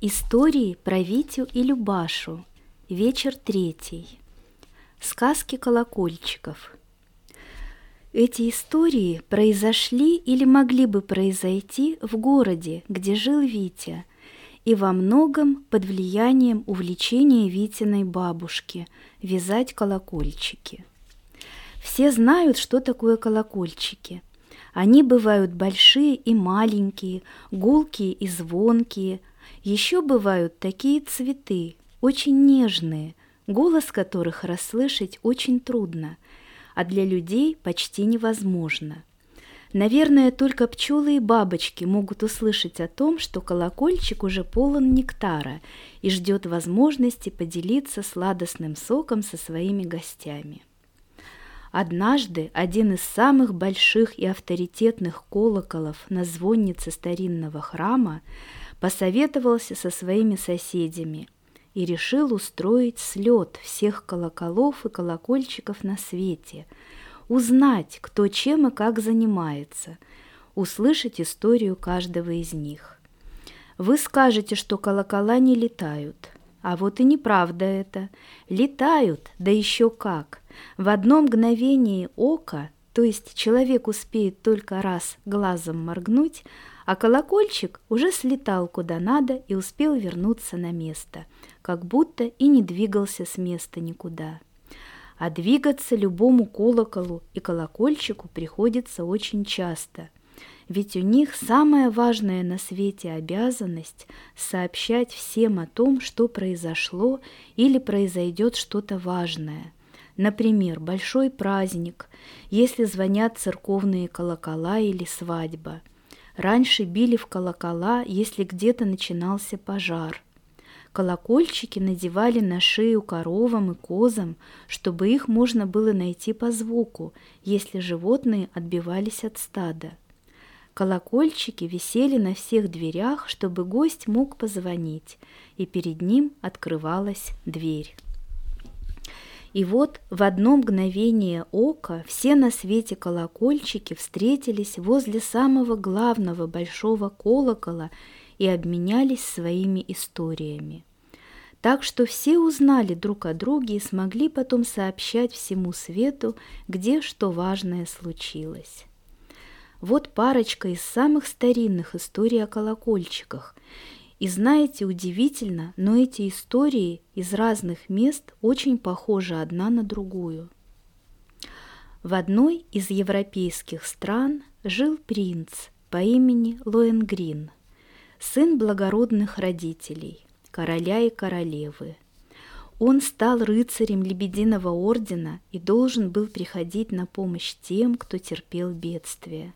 Истории про Витю и Любашу. Вечер третий. Сказки колокольчиков. Эти истории произошли или могли бы произойти в городе, где жил Витя, и во многом под влиянием увлечения Витиной бабушки вязать колокольчики. Все знают, что такое колокольчики. Они бывают большие и маленькие, гулкие и звонкие – еще бывают такие цветы, очень нежные, голос которых расслышать очень трудно, а для людей почти невозможно. Наверное, только пчелы и бабочки могут услышать о том, что колокольчик уже полон нектара и ждет возможности поделиться сладостным соком со своими гостями. Однажды один из самых больших и авторитетных колоколов на звоннице старинного храма посоветовался со своими соседями и решил устроить слет всех колоколов и колокольчиков на свете, узнать, кто чем и как занимается, услышать историю каждого из них. Вы скажете, что колокола не летают, а вот и неправда это. Летают, да еще как. В одно мгновение ока, то есть человек успеет только раз глазом моргнуть, а колокольчик уже слетал куда надо и успел вернуться на место, как будто и не двигался с места никуда. А двигаться любому колоколу и колокольчику приходится очень часто, ведь у них самая важная на свете обязанность сообщать всем о том, что произошло или произойдет что-то важное. Например, большой праздник, если звонят церковные колокола или свадьба – Раньше били в колокола, если где-то начинался пожар. Колокольчики надевали на шею коровам и козам, чтобы их можно было найти по звуку, если животные отбивались от стада. Колокольчики висели на всех дверях, чтобы гость мог позвонить, и перед ним открывалась дверь. И вот в одно мгновение ока все на свете колокольчики встретились возле самого главного большого колокола и обменялись своими историями. Так что все узнали друг о друге и смогли потом сообщать всему свету, где что важное случилось. Вот парочка из самых старинных историй о колокольчиках – и знаете, удивительно, но эти истории из разных мест очень похожи одна на другую. В одной из европейских стран жил принц по имени Лоенгрин, сын благородных родителей, короля и королевы. Он стал рыцарем Лебединого ордена и должен был приходить на помощь тем, кто терпел бедствие.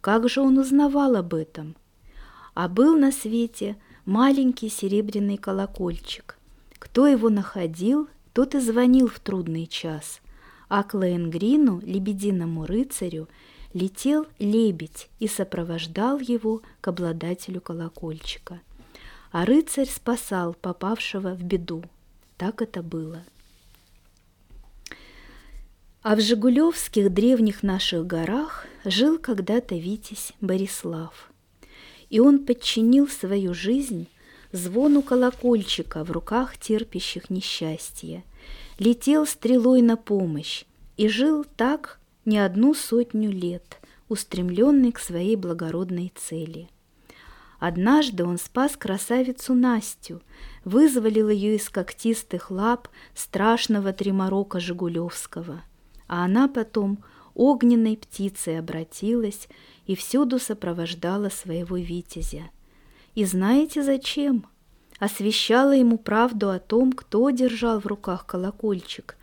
Как же он узнавал об этом – а был на свете маленький серебряный колокольчик. Кто его находил, тот и звонил в трудный час, а к Лаенгрину, лебединому рыцарю, летел лебедь и сопровождал его к обладателю колокольчика. А рыцарь спасал попавшего в беду. Так это было. А в Жигулевских древних наших горах жил когда-то Витязь Борислав – и он подчинил свою жизнь звону колокольчика в руках терпящих несчастье, летел стрелой на помощь и жил так не одну сотню лет, устремленный к своей благородной цели. Однажды он спас красавицу Настю, вызволил ее из когтистых лап страшного триморока Жигулевского, а она потом огненной птицей обратилась и всюду сопровождала своего витязя. И знаете зачем? Освещала ему правду о том, кто держал в руках колокольчик.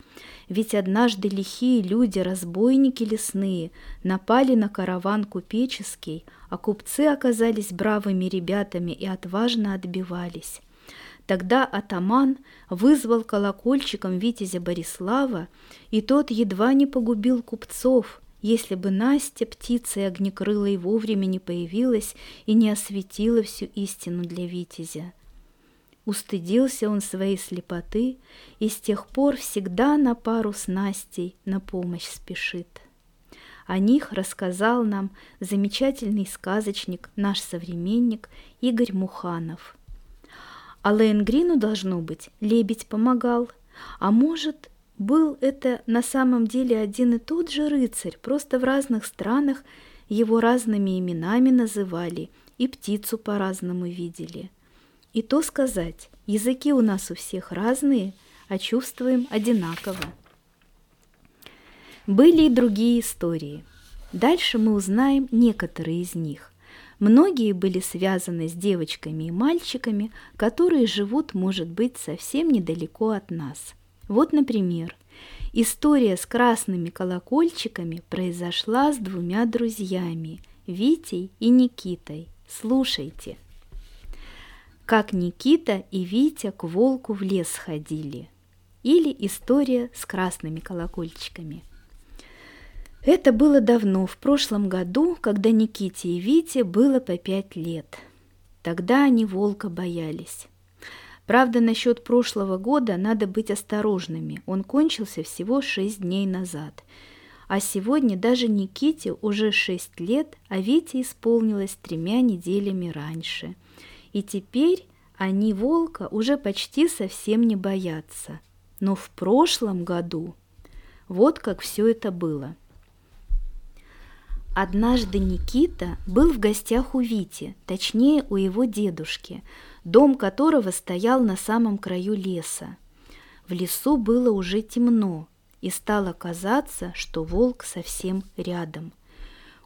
Ведь однажды лихие люди, разбойники лесные, напали на караван купеческий, а купцы оказались бравыми ребятами и отважно отбивались. Тогда атаман вызвал колокольчиком витязя Борислава, и тот едва не погубил купцов, если бы Настя, птица огнекрылой, вовремя не появилась и не осветила всю истину для Витязя. Устыдился он своей слепоты и с тех пор всегда на пару с Настей на помощь спешит. О них рассказал нам замечательный сказочник, наш современник Игорь Муханов. А Лейнгрину, должно быть, лебедь помогал. А может, был это на самом деле один и тот же рыцарь, просто в разных странах его разными именами называли и птицу по-разному видели. И то сказать, языки у нас у всех разные, а чувствуем одинаково. Были и другие истории. Дальше мы узнаем некоторые из них. Многие были связаны с девочками и мальчиками, которые живут, может быть, совсем недалеко от нас. Вот, например, история с красными колокольчиками произошла с двумя друзьями – Витей и Никитой. Слушайте. Как Никита и Витя к волку в лес ходили. Или история с красными колокольчиками – это было давно, в прошлом году, когда Никите и Вите было по пять лет. Тогда они волка боялись. Правда, насчет прошлого года надо быть осторожными. Он кончился всего шесть дней назад. А сегодня даже Никите уже шесть лет, а Вите исполнилось тремя неделями раньше. И теперь они волка уже почти совсем не боятся. Но в прошлом году вот как все это было – Однажды Никита был в гостях у Вити, точнее у его дедушки, дом которого стоял на самом краю леса. В лесу было уже темно, и стало казаться, что волк совсем рядом.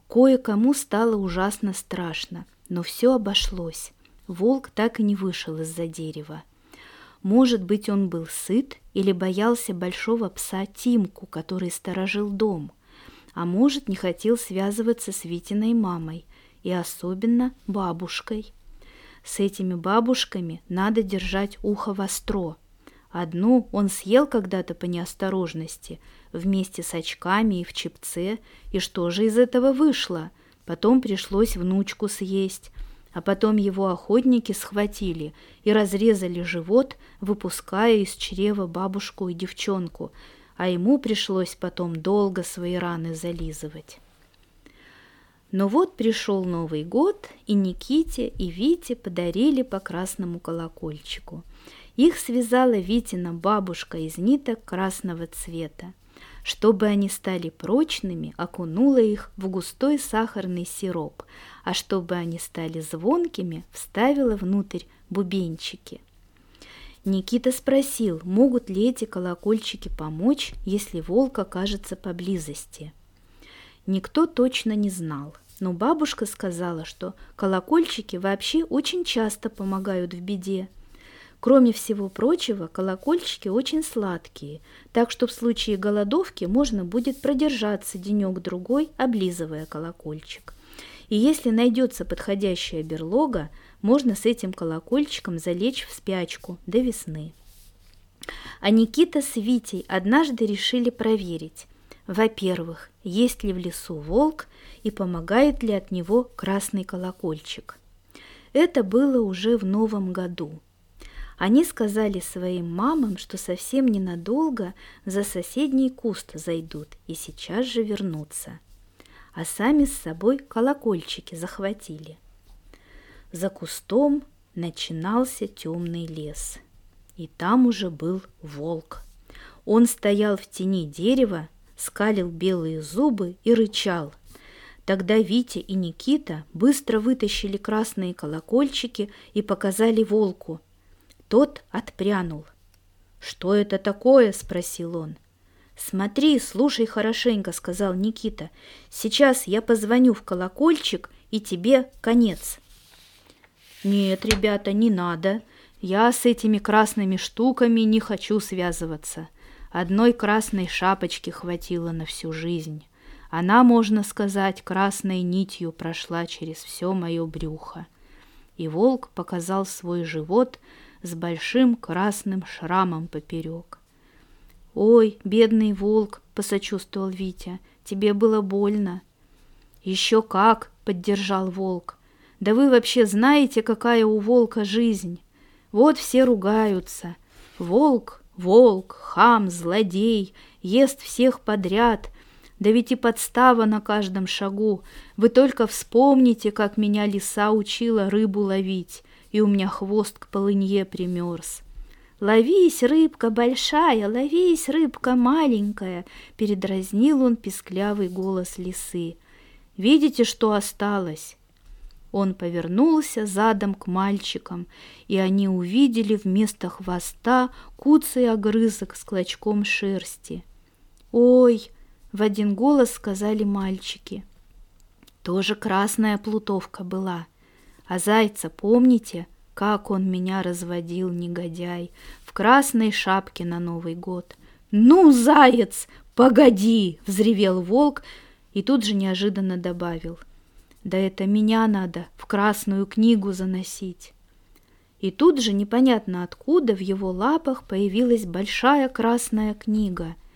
Кое-кому стало ужасно страшно, но все обошлось. Волк так и не вышел из-за дерева. Может быть, он был сыт или боялся большого пса Тимку, который сторожил дом – а может, не хотел связываться с Витиной мамой и особенно бабушкой. С этими бабушками надо держать ухо востро. Одну он съел когда-то по неосторожности, вместе с очками и в чипце, и что же из этого вышло? Потом пришлось внучку съесть, а потом его охотники схватили и разрезали живот, выпуская из чрева бабушку и девчонку – а ему пришлось потом долго свои раны зализывать. Но вот пришел Новый год, и Никите и Вите подарили по красному колокольчику. Их связала Витина бабушка из ниток красного цвета. Чтобы они стали прочными, окунула их в густой сахарный сироп, а чтобы они стали звонкими, вставила внутрь бубенчики – Никита спросил, могут ли эти колокольчики помочь, если волк окажется поблизости. Никто точно не знал, но бабушка сказала, что колокольчики вообще очень часто помогают в беде. Кроме всего прочего, колокольчики очень сладкие, так что в случае голодовки можно будет продержаться денек-другой, облизывая колокольчик. И если найдется подходящая берлога, можно с этим колокольчиком залечь в спячку до весны. А Никита с Витей однажды решили проверить, во-первых, есть ли в лесу волк и помогает ли от него красный колокольчик. Это было уже в новом году. Они сказали своим мамам, что совсем ненадолго за соседний куст зайдут и сейчас же вернутся. А сами с собой колокольчики захватили – за кустом начинался темный лес, и там уже был волк. Он стоял в тени дерева, скалил белые зубы и рычал. Тогда Витя и Никита быстро вытащили красные колокольчики и показали волку. Тот отпрянул. «Что это такое?» – спросил он. «Смотри, слушай хорошенько», – сказал Никита. «Сейчас я позвоню в колокольчик, и тебе конец». «Нет, ребята, не надо. Я с этими красными штуками не хочу связываться. Одной красной шапочки хватило на всю жизнь. Она, можно сказать, красной нитью прошла через все мое брюхо». И волк показал свой живот с большим красным шрамом поперек. «Ой, бедный волк!» — посочувствовал Витя. «Тебе было больно». «Еще как!» — поддержал волк. Да вы вообще знаете, какая у волка жизнь? Вот все ругаются. Волк, волк, хам, злодей, ест всех подряд. Да ведь и подстава на каждом шагу. Вы только вспомните, как меня лиса учила рыбу ловить, и у меня хвост к полынье примерз. «Ловись, рыбка большая, ловись, рыбка маленькая!» Передразнил он писклявый голос лисы. «Видите, что осталось?» Он повернулся задом к мальчикам, и они увидели вместо хвоста куцый огрызок с клочком шерсти. «Ой!» — в один голос сказали мальчики. Тоже красная плутовка была. А зайца помните, как он меня разводил, негодяй, в красной шапке на Новый год? «Ну, заяц, погоди!» — взревел волк и тут же неожиданно добавил. «Да это меня надо в красную книгу заносить!» И тут же непонятно откуда в его лапах появилась большая красная книга —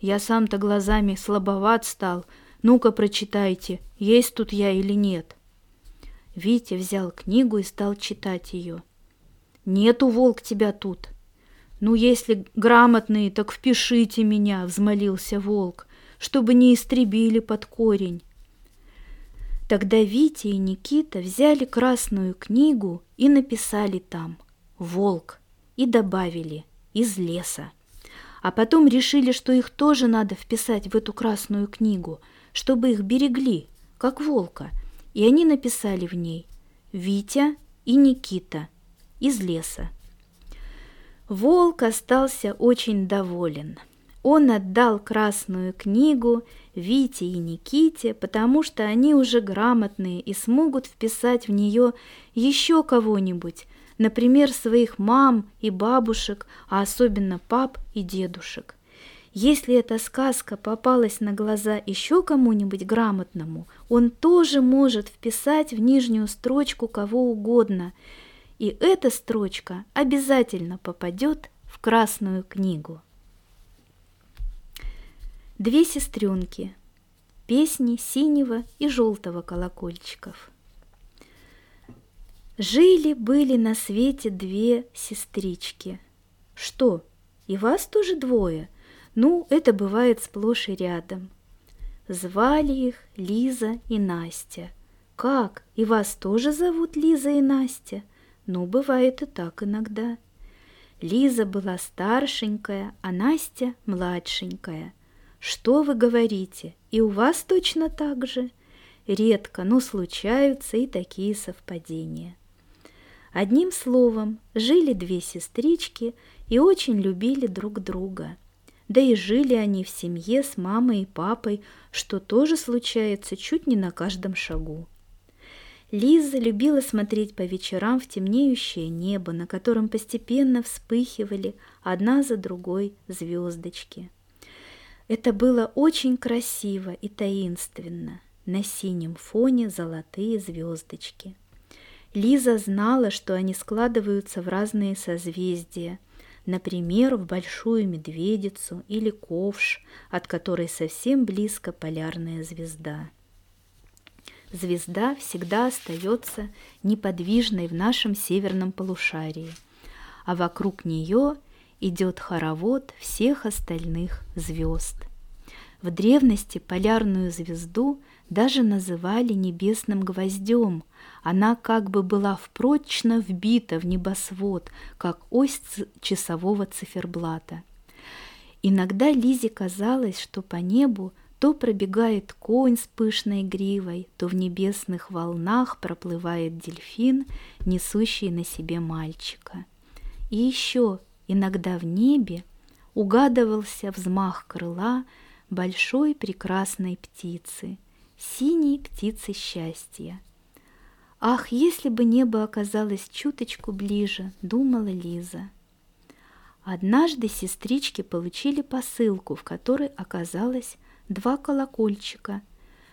я сам-то глазами слабоват стал. Ну-ка, прочитайте, есть тут я или нет. Витя взял книгу и стал читать ее. «Нету, волк, тебя тут!» «Ну, если грамотные, так впишите меня», — взмолился волк, «чтобы не истребили под корень». Тогда Витя и Никита взяли красную книгу и написали там «Волк» и добавили «из леса» а потом решили, что их тоже надо вписать в эту красную книгу, чтобы их берегли, как волка, и они написали в ней «Витя и Никита» из леса. Волк остался очень доволен. Он отдал красную книгу Вите и Никите, потому что они уже грамотные и смогут вписать в нее еще кого-нибудь, например, своих мам и бабушек, а особенно пап и дедушек. Если эта сказка попалась на глаза еще кому-нибудь грамотному, он тоже может вписать в нижнюю строчку кого угодно, и эта строчка обязательно попадет в Красную книгу. Две сестренки. Песни синего и желтого колокольчиков – Жили-были на свете две сестрички. Что, и вас тоже двое? Ну, это бывает сплошь и рядом. Звали их Лиза и Настя. Как, и вас тоже зовут Лиза и Настя? Ну, бывает и так иногда. Лиза была старшенькая, а Настя младшенькая. Что вы говорите, и у вас точно так же? Редко, но случаются и такие совпадения. Одним словом, жили две сестрички и очень любили друг друга. Да и жили они в семье с мамой и папой, что тоже случается чуть не на каждом шагу. Лиза любила смотреть по вечерам в темнеющее небо, на котором постепенно вспыхивали одна за другой звездочки. Это было очень красиво и таинственно. На синем фоне золотые звездочки – Лиза знала, что они складываются в разные созвездия, например, в большую медведицу или ковш, от которой совсем близко полярная звезда. Звезда всегда остается неподвижной в нашем северном полушарии, а вокруг нее идет хоровод всех остальных звезд. В древности полярную звезду даже называли небесным гвоздем – она как бы была впрочно вбита в небосвод, как ось часового циферблата. Иногда Лизе казалось, что по небу то пробегает конь с пышной гривой, то в небесных волнах проплывает дельфин, несущий на себе мальчика. И еще иногда в небе угадывался взмах крыла большой прекрасной птицы, синей птицы счастья. Ах, если бы небо оказалось чуточку ближе, думала Лиза. Однажды сестрички получили посылку, в которой оказалось два колокольчика,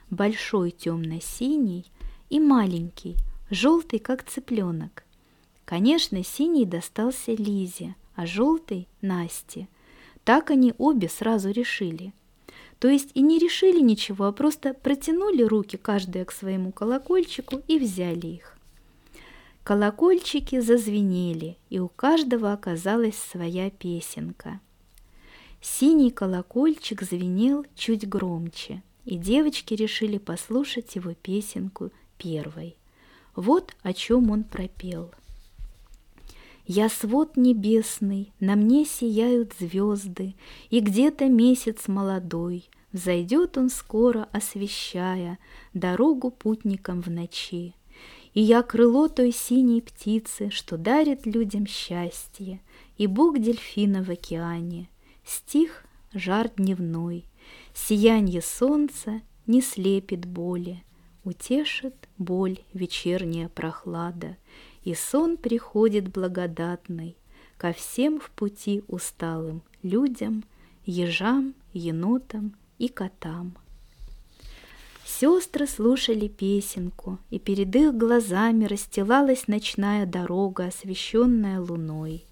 большой темно-синий и маленький, желтый, как цыпленок. Конечно, синий достался Лизе, а желтый – Насте. Так они обе сразу решили – то есть и не решили ничего, а просто протянули руки каждая к своему колокольчику и взяли их. Колокольчики зазвенели, и у каждого оказалась своя песенка. Синий колокольчик звенел чуть громче, и девочки решили послушать его песенку первой. Вот о чем он пропел. «Я свод небесный, на мне сияют звезды, И где-то месяц молодой, Взойдет он скоро, освещая Дорогу путникам в ночи. И я крыло той синей птицы, Что дарит людям счастье, И бог дельфина в океане. Стих жар дневной, Сиянье солнца не слепит боли, Утешит боль вечерняя прохлада, И сон приходит благодатный Ко всем в пути усталым людям, Ежам, енотам и котам. Сестры слушали песенку, и перед их глазами расстилалась ночная дорога, освещенная луной.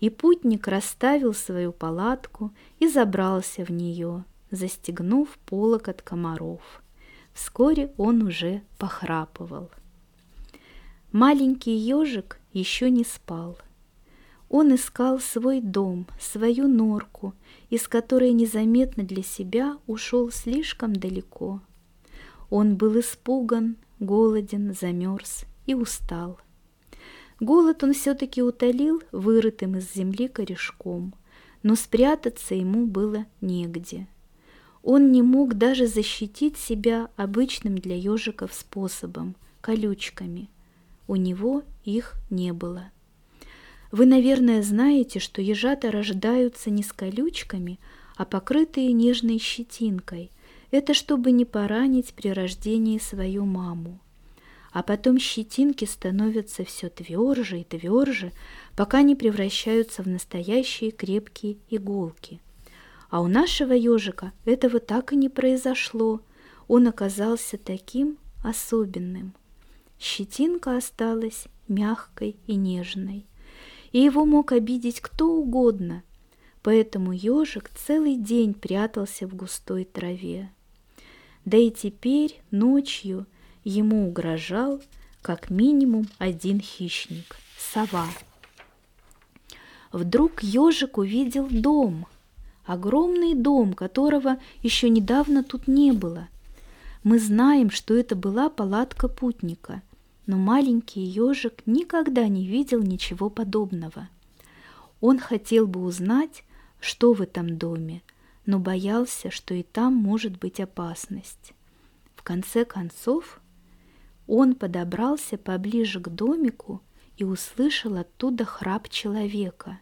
И путник расставил свою палатку и забрался в нее, застегнув полок от комаров. Вскоре он уже похрапывал. Маленький ежик еще не спал. Он искал свой дом, свою норку, из которой незаметно для себя ушел слишком далеко – он был испуган, голоден, замерз и устал. Голод он все-таки утолил вырытым из земли корешком, но спрятаться ему было негде. Он не мог даже защитить себя обычным для ежиков способом – колючками. У него их не было. Вы, наверное, знаете, что ежата рождаются не с колючками, а покрытые нежной щетинкой – это чтобы не поранить при рождении свою маму. А потом щетинки становятся все тверже и тверже, пока не превращаются в настоящие крепкие иголки. А у нашего ежика этого так и не произошло. Он оказался таким особенным. Щетинка осталась мягкой и нежной, и его мог обидеть кто угодно, поэтому ежик целый день прятался в густой траве. Да и теперь ночью ему угрожал как минимум один хищник – сова. Вдруг ежик увидел дом, огромный дом, которого еще недавно тут не было. Мы знаем, что это была палатка путника, но маленький ежик никогда не видел ничего подобного. Он хотел бы узнать, что в этом доме, но боялся, что и там может быть опасность. В конце концов, он подобрался поближе к домику и услышал оттуда храп человека.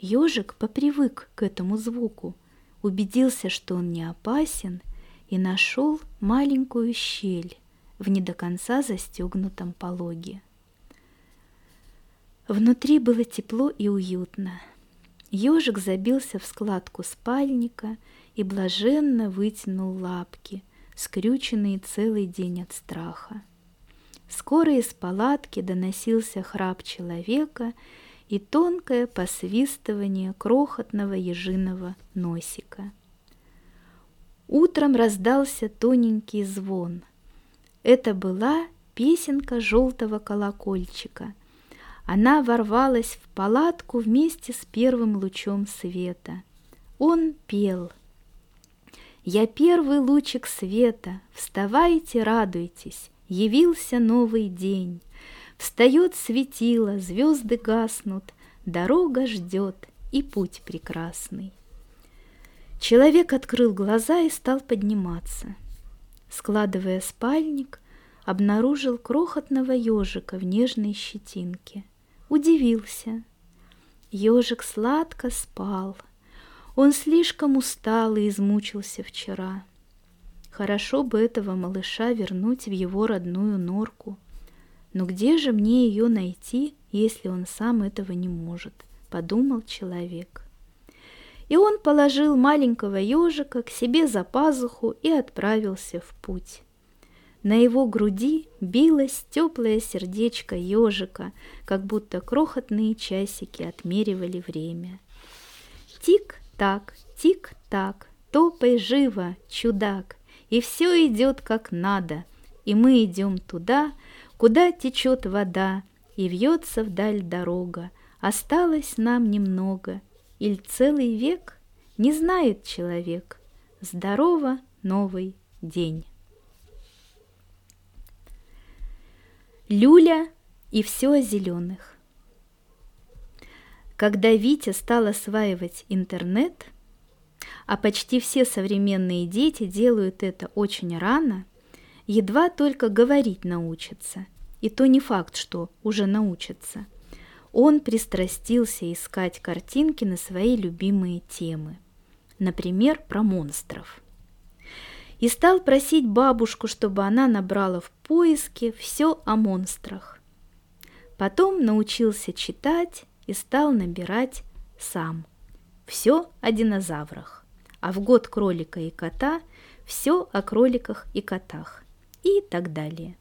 Ежик попривык к этому звуку, убедился, что он не опасен, и нашел маленькую щель в не до конца застегнутом пологе. Внутри было тепло и уютно – Ежик забился в складку спальника и блаженно вытянул лапки, скрюченные целый день от страха. Скоро из палатки доносился храп человека и тонкое посвистывание крохотного ежиного носика. Утром раздался тоненький звон. Это была песенка желтого колокольчика — она ворвалась в палатку вместе с первым лучом света. Он пел. «Я первый лучик света, вставайте, радуйтесь, явился новый день. Встает светило, звезды гаснут, дорога ждет и путь прекрасный». Человек открыл глаза и стал подниматься. Складывая спальник, обнаружил крохотного ежика в нежной щетинке – удивился. Ежик сладко спал. Он слишком устал и измучился вчера. Хорошо бы этого малыша вернуть в его родную норку. Но где же мне ее найти, если он сам этого не может? Подумал человек. И он положил маленького ежика к себе за пазуху и отправился в путь. На его груди билось теплое сердечко ежика, как будто крохотные часики отмеривали время. Тик-так, тик-так, топай живо, чудак, и все идет как надо, и мы идем туда, куда течет вода, и вьется вдаль дорога. Осталось нам немного, или целый век — не знает человек. Здорово, новый день. Люля и все о зеленых. Когда Витя стал осваивать интернет, а почти все современные дети делают это очень рано, едва только говорить научатся, и то не факт, что уже научатся. Он пристрастился искать картинки на свои любимые темы, например, про монстров. И стал просить бабушку, чтобы она набрала в поиске все о монстрах. Потом научился читать и стал набирать сам. Все о динозаврах, а в год кролика и кота все о кроликах и котах и так далее.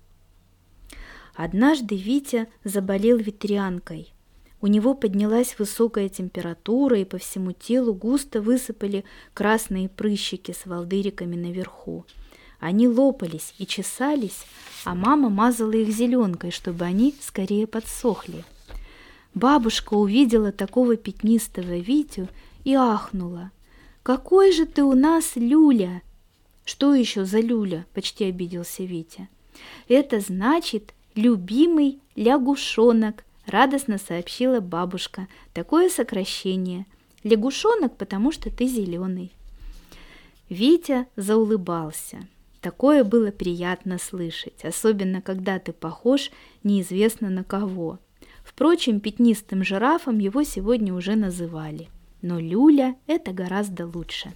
Однажды Витя заболел ветрянкой. У него поднялась высокая температура, и по всему телу густо высыпали красные прыщики с волдыриками наверху. Они лопались и чесались, а мама мазала их зеленкой, чтобы они скорее подсохли. Бабушка увидела такого пятнистого Витю и ахнула. «Какой же ты у нас люля!» «Что еще за люля?» – почти обиделся Витя. «Это значит любимый лягушонок», – радостно сообщила бабушка. «Такое сокращение. Лягушонок, потому что ты зеленый». Витя заулыбался. Такое было приятно слышать, особенно когда ты похож неизвестно на кого. Впрочем, пятнистым жирафом его сегодня уже называли. Но люля – это гораздо лучше.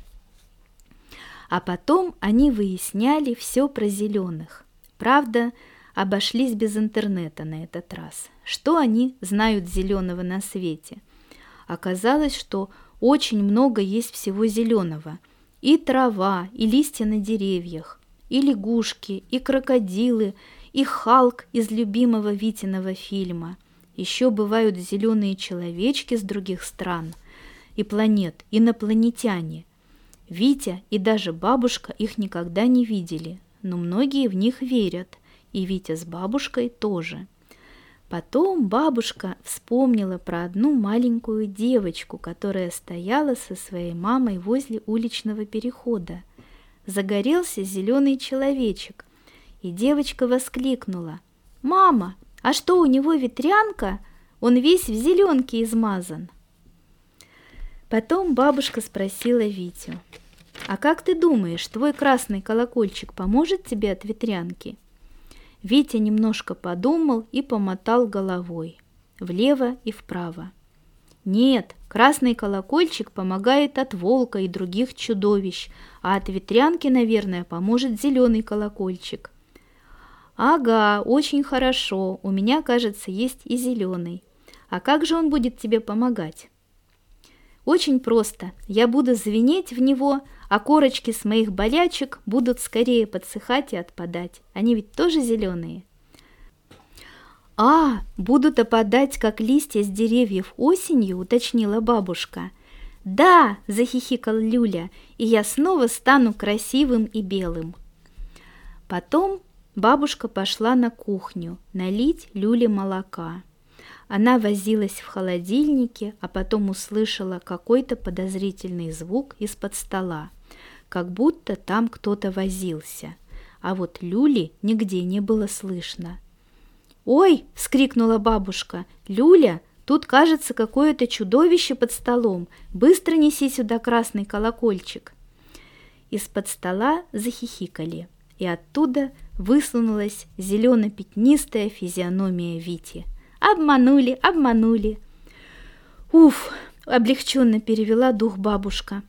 А потом они выясняли все про зеленых. Правда, обошлись без интернета на этот раз. Что они знают зеленого на свете? Оказалось, что очень много есть всего зеленого. И трава, и листья на деревьях, и лягушки, и крокодилы, и Халк из любимого Витиного фильма. Еще бывают зеленые человечки с других стран и планет, инопланетяне. Витя и даже бабушка их никогда не видели, но многие в них верят, и Витя с бабушкой тоже. Потом бабушка вспомнила про одну маленькую девочку, которая стояла со своей мамой возле уличного перехода – загорелся зеленый человечек, и девочка воскликнула. «Мама, а что у него ветрянка? Он весь в зеленке измазан». Потом бабушка спросила Витю. «А как ты думаешь, твой красный колокольчик поможет тебе от ветрянки?» Витя немножко подумал и помотал головой влево и вправо. Нет, красный колокольчик помогает от волка и других чудовищ, а от ветрянки, наверное, поможет зеленый колокольчик. Ага, очень хорошо, у меня, кажется, есть и зеленый. А как же он будет тебе помогать? Очень просто. Я буду звенеть в него, а корочки с моих болячек будут скорее подсыхать и отпадать. Они ведь тоже зеленые. «А, будут опадать, как листья с деревьев осенью», — уточнила бабушка. «Да!» — захихикал Люля, «и я снова стану красивым и белым». Потом бабушка пошла на кухню налить Люле молока. Она возилась в холодильнике, а потом услышала какой-то подозрительный звук из-под стола, как будто там кто-то возился. А вот Люли нигде не было слышно. «Ой!» – вскрикнула бабушка. «Люля, тут, кажется, какое-то чудовище под столом. Быстро неси сюда красный колокольчик!» Из-под стола захихикали, и оттуда высунулась зелено-пятнистая физиономия Вити. «Обманули, обманули!» «Уф!» – облегченно перевела дух бабушка.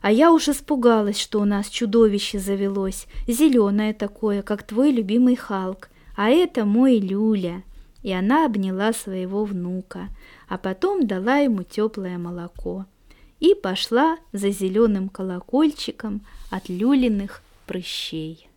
«А я уж испугалась, что у нас чудовище завелось, зеленое такое, как твой любимый Халк а это мой Люля». И она обняла своего внука, а потом дала ему теплое молоко и пошла за зеленым колокольчиком от люлиных прыщей.